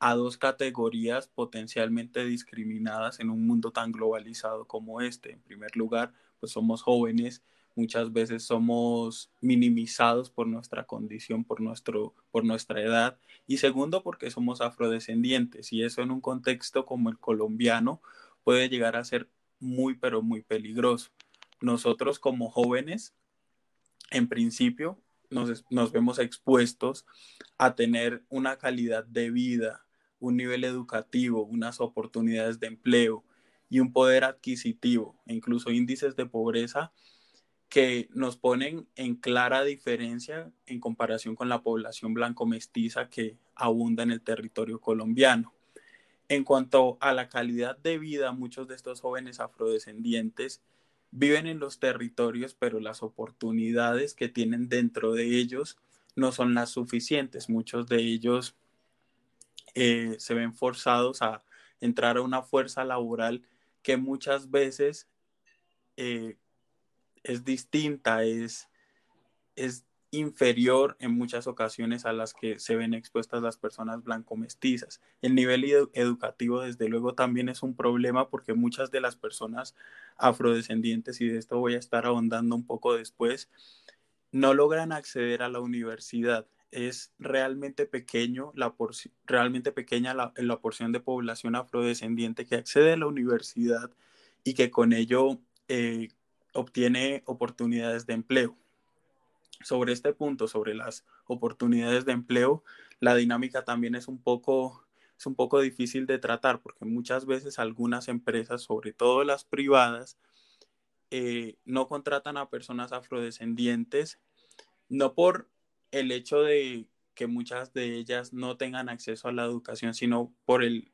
a dos categorías potencialmente discriminadas en un mundo tan globalizado como este. En primer lugar, pues somos jóvenes muchas veces somos minimizados por nuestra condición, por, nuestro, por nuestra edad, y segundo porque somos afrodescendientes, y eso en un contexto como el colombiano puede llegar a ser muy, pero muy peligroso. Nosotros como jóvenes, en principio, nos, nos vemos expuestos a tener una calidad de vida, un nivel educativo, unas oportunidades de empleo y un poder adquisitivo, e incluso índices de pobreza que nos ponen en clara diferencia en comparación con la población blanco-mestiza que abunda en el territorio colombiano. En cuanto a la calidad de vida, muchos de estos jóvenes afrodescendientes viven en los territorios, pero las oportunidades que tienen dentro de ellos no son las suficientes. Muchos de ellos eh, se ven forzados a entrar a una fuerza laboral que muchas veces eh, es distinta, es, es inferior en muchas ocasiones a las que se ven expuestas las personas blanco-mestizas. El nivel educativo, desde luego, también es un problema porque muchas de las personas afrodescendientes, y de esto voy a estar ahondando un poco después, no logran acceder a la universidad. Es realmente pequeño la realmente pequeña la, la porción de población afrodescendiente que accede a la universidad y que con ello eh, obtiene oportunidades de empleo. Sobre este punto, sobre las oportunidades de empleo, la dinámica también es un poco, es un poco difícil de tratar porque muchas veces algunas empresas, sobre todo las privadas, eh, no contratan a personas afrodescendientes, no por el hecho de que muchas de ellas no tengan acceso a la educación, sino por el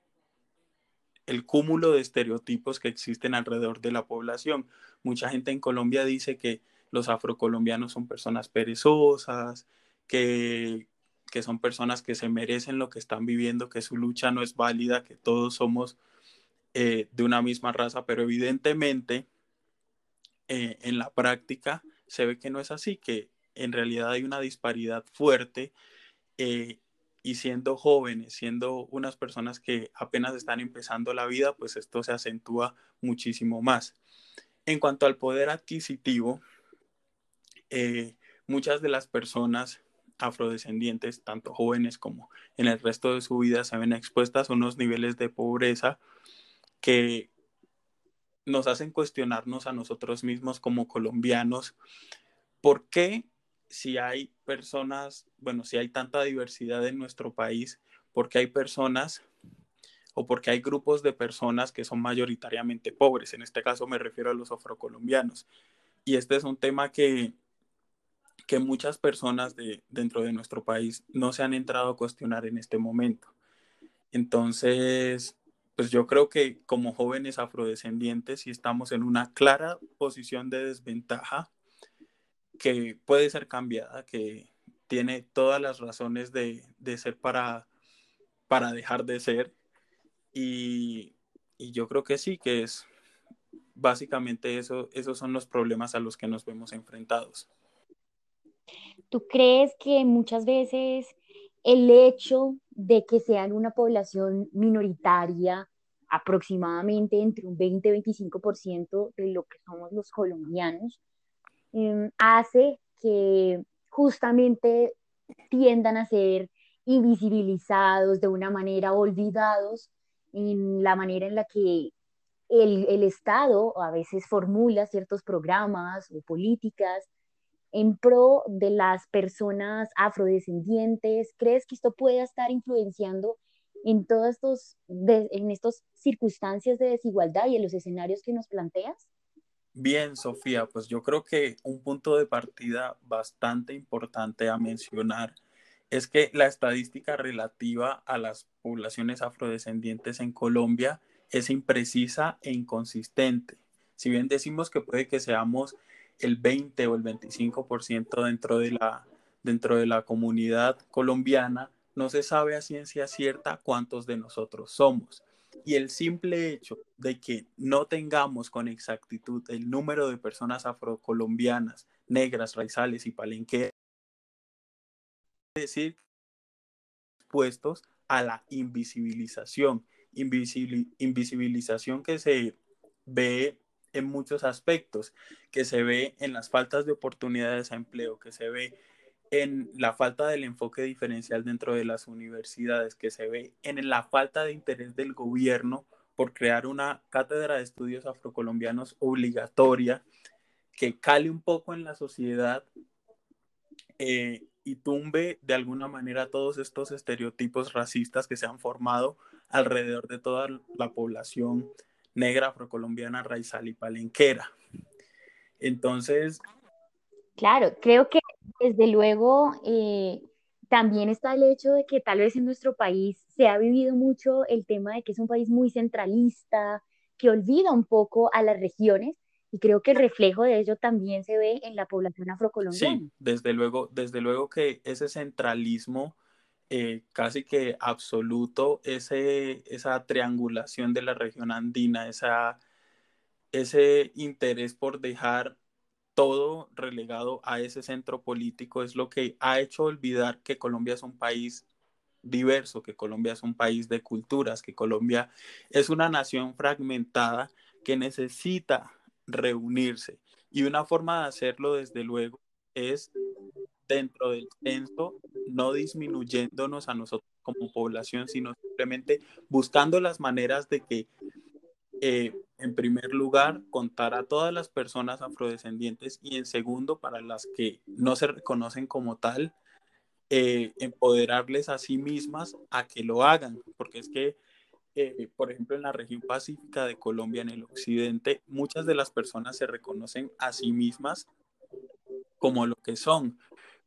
el cúmulo de estereotipos que existen alrededor de la población. Mucha gente en Colombia dice que los afrocolombianos son personas perezosas, que, que son personas que se merecen lo que están viviendo, que su lucha no es válida, que todos somos eh, de una misma raza, pero evidentemente eh, en la práctica se ve que no es así, que en realidad hay una disparidad fuerte eh, y siendo jóvenes, siendo unas personas que apenas están empezando la vida, pues esto se acentúa muchísimo más. En cuanto al poder adquisitivo, eh, muchas de las personas afrodescendientes, tanto jóvenes como en el resto de su vida, se ven expuestas a unos niveles de pobreza que nos hacen cuestionarnos a nosotros mismos como colombianos, ¿por qué si hay personas, bueno, si hay tanta diversidad en nuestro país, porque hay personas o porque hay grupos de personas que son mayoritariamente pobres. En este caso me refiero a los afrocolombianos. Y este es un tema que, que muchas personas de, dentro de nuestro país no se han entrado a cuestionar en este momento. Entonces, pues yo creo que como jóvenes afrodescendientes, si estamos en una clara posición de desventaja, que puede ser cambiada, que tiene todas las razones de, ser para, para dejar de ser. Y, yo creo que sí, que es básicamente eso, esos son los problemas a los que nos vemos enfrentados. ¿Tú crees que muchas veces el hecho de que sean una población minoritaria, aproximadamente entre un 20-25% de lo que somos los colombianos, Em, hace que justamente tiendan a ser invisibilizados de una manera, olvidados en la manera en la que el, el, Estado a veces formula ciertos programas o políticas en pro de las personas afrodescendientes. ¿Crees que esto pueda estar influenciando en todas estos, estas circunstancias de desigualdad y en los escenarios que nos planteas? Bien, Sofía, pues yo creo que un punto de partida bastante importante a mencionar es que la estadística relativa a las poblaciones afrodescendientes en Colombia es imprecisa e inconsistente. Si bien decimos que puede que seamos el 20 o el 25% dentro de la, dentro de la comunidad colombiana, no se sabe a ciencia cierta cuántos de nosotros somos. Y el simple hecho de que no tengamos con exactitud el número de personas afrocolombianas, negras, raizales y palenqueras, decir expuestos a la invisibilización, invisibilización que se ve en muchos aspectos, que se ve en las faltas de oportunidades a empleo, que se ve en la falta del enfoque diferencial dentro de las universidades, que se ve en la falta de interés del gobierno por crear una cátedra de estudios afrocolombianos obligatoria que cale un poco en la sociedad eh, y tumbe de alguna manera todos estos estereotipos racistas que se han formado alrededor de toda la población negra afrocolombiana, raizal y palenquera. Entonces... Claro, creo que desde luego eh, también está el hecho de que tal vez en nuestro país se ha vivido mucho el tema de que es un país muy centralista, que olvida un poco a las regiones y creo que el reflejo de ello también se ve en la población afrocolombiana. Sí, desde luego, desde luego que ese centralismo eh, casi que absoluto, ese, esa triangulación de la región andina, esa, ese interés por dejar todo relegado a ese centro político es lo que ha hecho olvidar que Colombia es un país diverso, que Colombia es un país de culturas, que Colombia es una nación fragmentada que necesita reunirse. Y una forma de hacerlo, desde luego, es dentro del censo, no disminuyéndonos a nosotros como población, sino simplemente buscando las maneras de que, eh, en primer lugar, contar a todas las personas afrodescendientes y en segundo, para las que no se reconocen como tal, eh, empoderarles a sí mismas a que lo hagan, porque es que eh, por ejemplo, en la región pacífica de Colombia, en el occidente, muchas de las personas se reconocen a sí mismas como lo que son,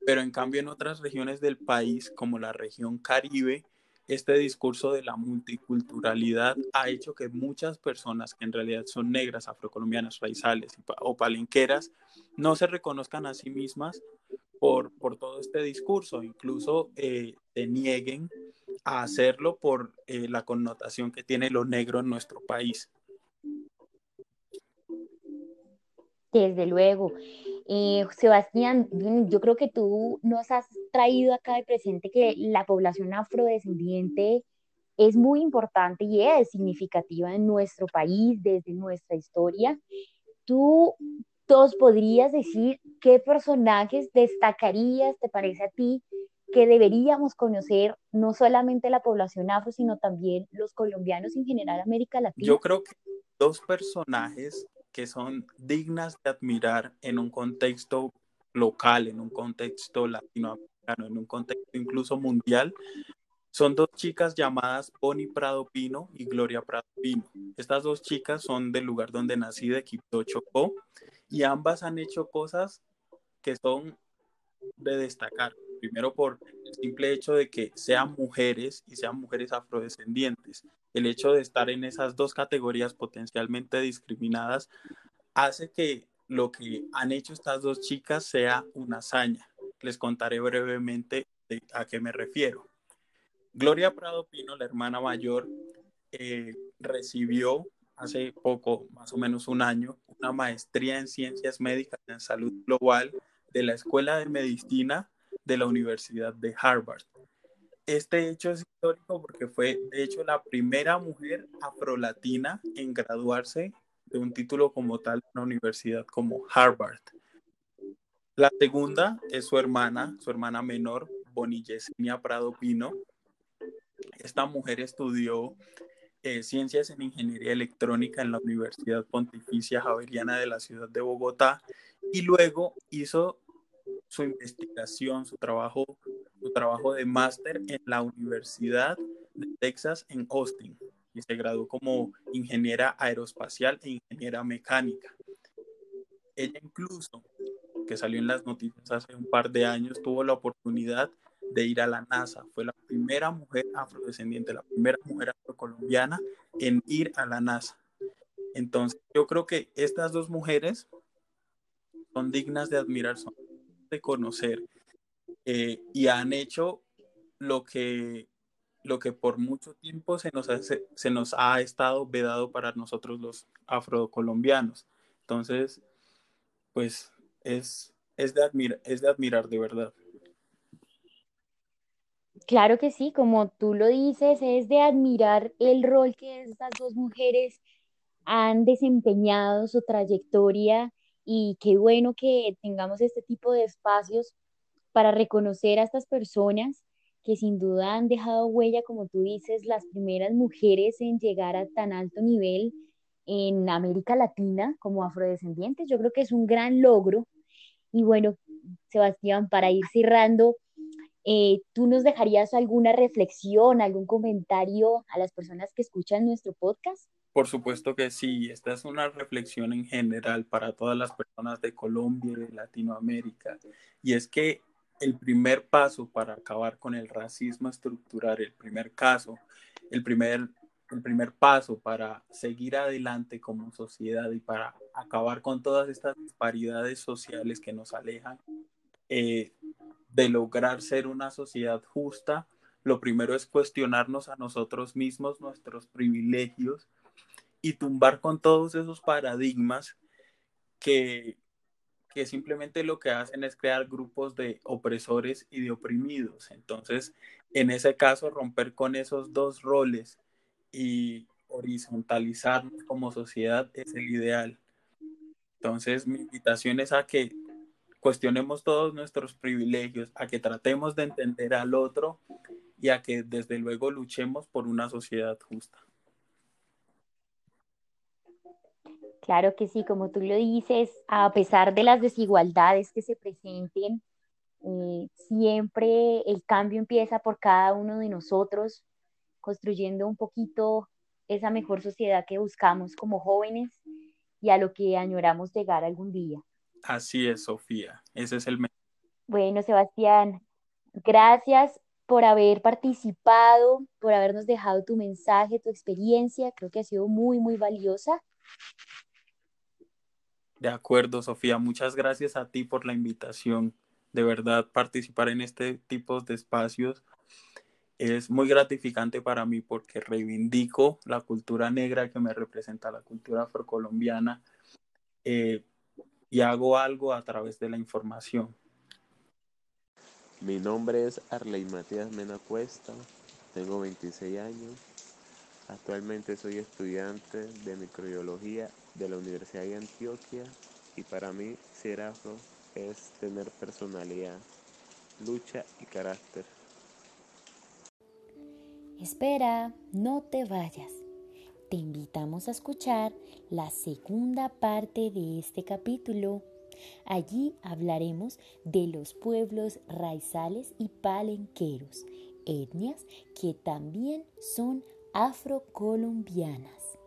pero en cambio en otras regiones del país, como la región Caribe, este discurso de la multiculturalidad ha hecho que muchas personas que en realidad son negras, afrocolombianas, raizales o palenqueras, no se reconozcan a sí mismas por, por todo este discurso, incluso eh, se nieguen a hacerlo por eh, la connotación que tiene lo negro en nuestro país. Desde luego. Eh, Sebastián, yo creo que tú nos has traído acá de presente que la población afrodescendiente es muy importante y es significativa en nuestro país, desde nuestra historia. ¿Tú nos podrías decir qué personajes destacarías, te parece a ti, que deberíamos conocer no solamente la población afro, sino también los colombianos en general, América Latina? Yo creo que dos personajes que son dignas de admirar en un contexto local, en un contexto latinoamericano, en un contexto incluso mundial, son dos chicas llamadas Bonnie Prado Pino y Gloria Prado Pino. Estas dos chicas son del lugar donde nací, de Quibdó, Chocó, y ambas han hecho cosas que son de destacar primero por el simple hecho de que sean mujeres y sean mujeres afrodescendientes. El hecho de estar en esas dos categorías potencialmente discriminadas hace que lo que han hecho estas dos chicas sea una hazaña. Les contaré brevemente a qué me refiero. Gloria Prado Pino, la hermana mayor, eh, recibió hace poco, más o menos un año, una maestría en ciencias médicas y en salud global de la Escuela de Medicina de la Universidad de Harvard. Este hecho es histórico porque fue, de hecho, la primera mujer afrolatina en graduarse de un título como tal en una universidad como Harvard. La segunda es su hermana, su hermana menor, Bonnie Yesenia Prado Pino. Esta mujer estudió eh, ciencias en ingeniería electrónica en la Universidad Pontificia Javeriana de la ciudad de Bogotá y luego hizo su investigación, su trabajo, su trabajo de máster en la Universidad de Texas en Austin y se graduó como ingeniera aeroespacial e ingeniera mecánica. Ella incluso, que salió en las noticias hace un par de años, tuvo la oportunidad de ir a la NASA. Fue la primera mujer afrodescendiente, la primera mujer afrocolombiana en ir a la NASA. Entonces, yo creo que estas dos mujeres son dignas de admirar, son conocer eh, y han hecho lo que, lo que por mucho tiempo se nos, se nos ha estado vedado para nosotros los afrocolombianos. Entonces, pues es, es, de admirar, es de admirar de verdad. Claro que sí, como tú lo dices, es de admirar el rol que estas dos mujeres han desempeñado su trayectoria y qué bueno que tengamos este tipo de espacios para reconocer a estas personas que sin duda han dejado huella, como tú dices, las primeras mujeres en llegar a tan alto nivel en América Latina como afrodescendientes. Yo creo que es un gran logro. Y bueno, Sebastián, para ir cerrando, eh, ¿tú nos dejarías alguna reflexión, algún comentario a las personas que escuchan nuestro podcast? Por supuesto que sí, esta es una reflexión en general para todas las personas de Colombia y de Latinoamérica. Y es que el primer paso para acabar con el racismo estructural, el primer caso, el primer, el primer paso para seguir adelante como sociedad y para acabar con todas estas disparidades sociales que nos alejan eh, de lograr ser una sociedad justa, lo primero es cuestionarnos a nosotros mismos nuestros privilegios y tumbar con todos esos paradigmas que, que simplemente lo que hacen es crear grupos de opresores y de oprimidos. Entonces, en ese caso, romper con esos dos roles y horizontalizarnos como sociedad es el ideal. Entonces, mi invitación es a que cuestionemos todos nuestros privilegios, a que tratemos de entender al otro y a que desde luego luchemos por una sociedad justa. Claro que sí, como tú lo dices, a pesar de las desigualdades que se presenten, eh, siempre el cambio empieza por cada uno de nosotros, construyendo un poquito esa mejor sociedad que buscamos como jóvenes y a lo que añoramos llegar algún día. Así es, Sofía, ese es el... Bueno, Sebastián, gracias por haber participado, por habernos dejado tu mensaje, tu experiencia, creo que ha sido muy, muy valiosa. De acuerdo, Sofía. Muchas gracias a ti por la invitación. De verdad, participar en este tipo de espacios es muy gratificante para mí porque reivindico la cultura negra que me representa, la cultura afrocolombiana, eh, y hago algo a través de la información. Mi nombre es Arley Matías Mena Cuesta, tengo 26 años, actualmente soy estudiante de microbiología de la Universidad de Antioquia y para mí ser afro es tener personalidad, lucha y carácter. Espera, no te vayas. Te invitamos a escuchar la segunda parte de este capítulo. Allí hablaremos de los pueblos raizales y palenqueros, etnias que también son afrocolombianas.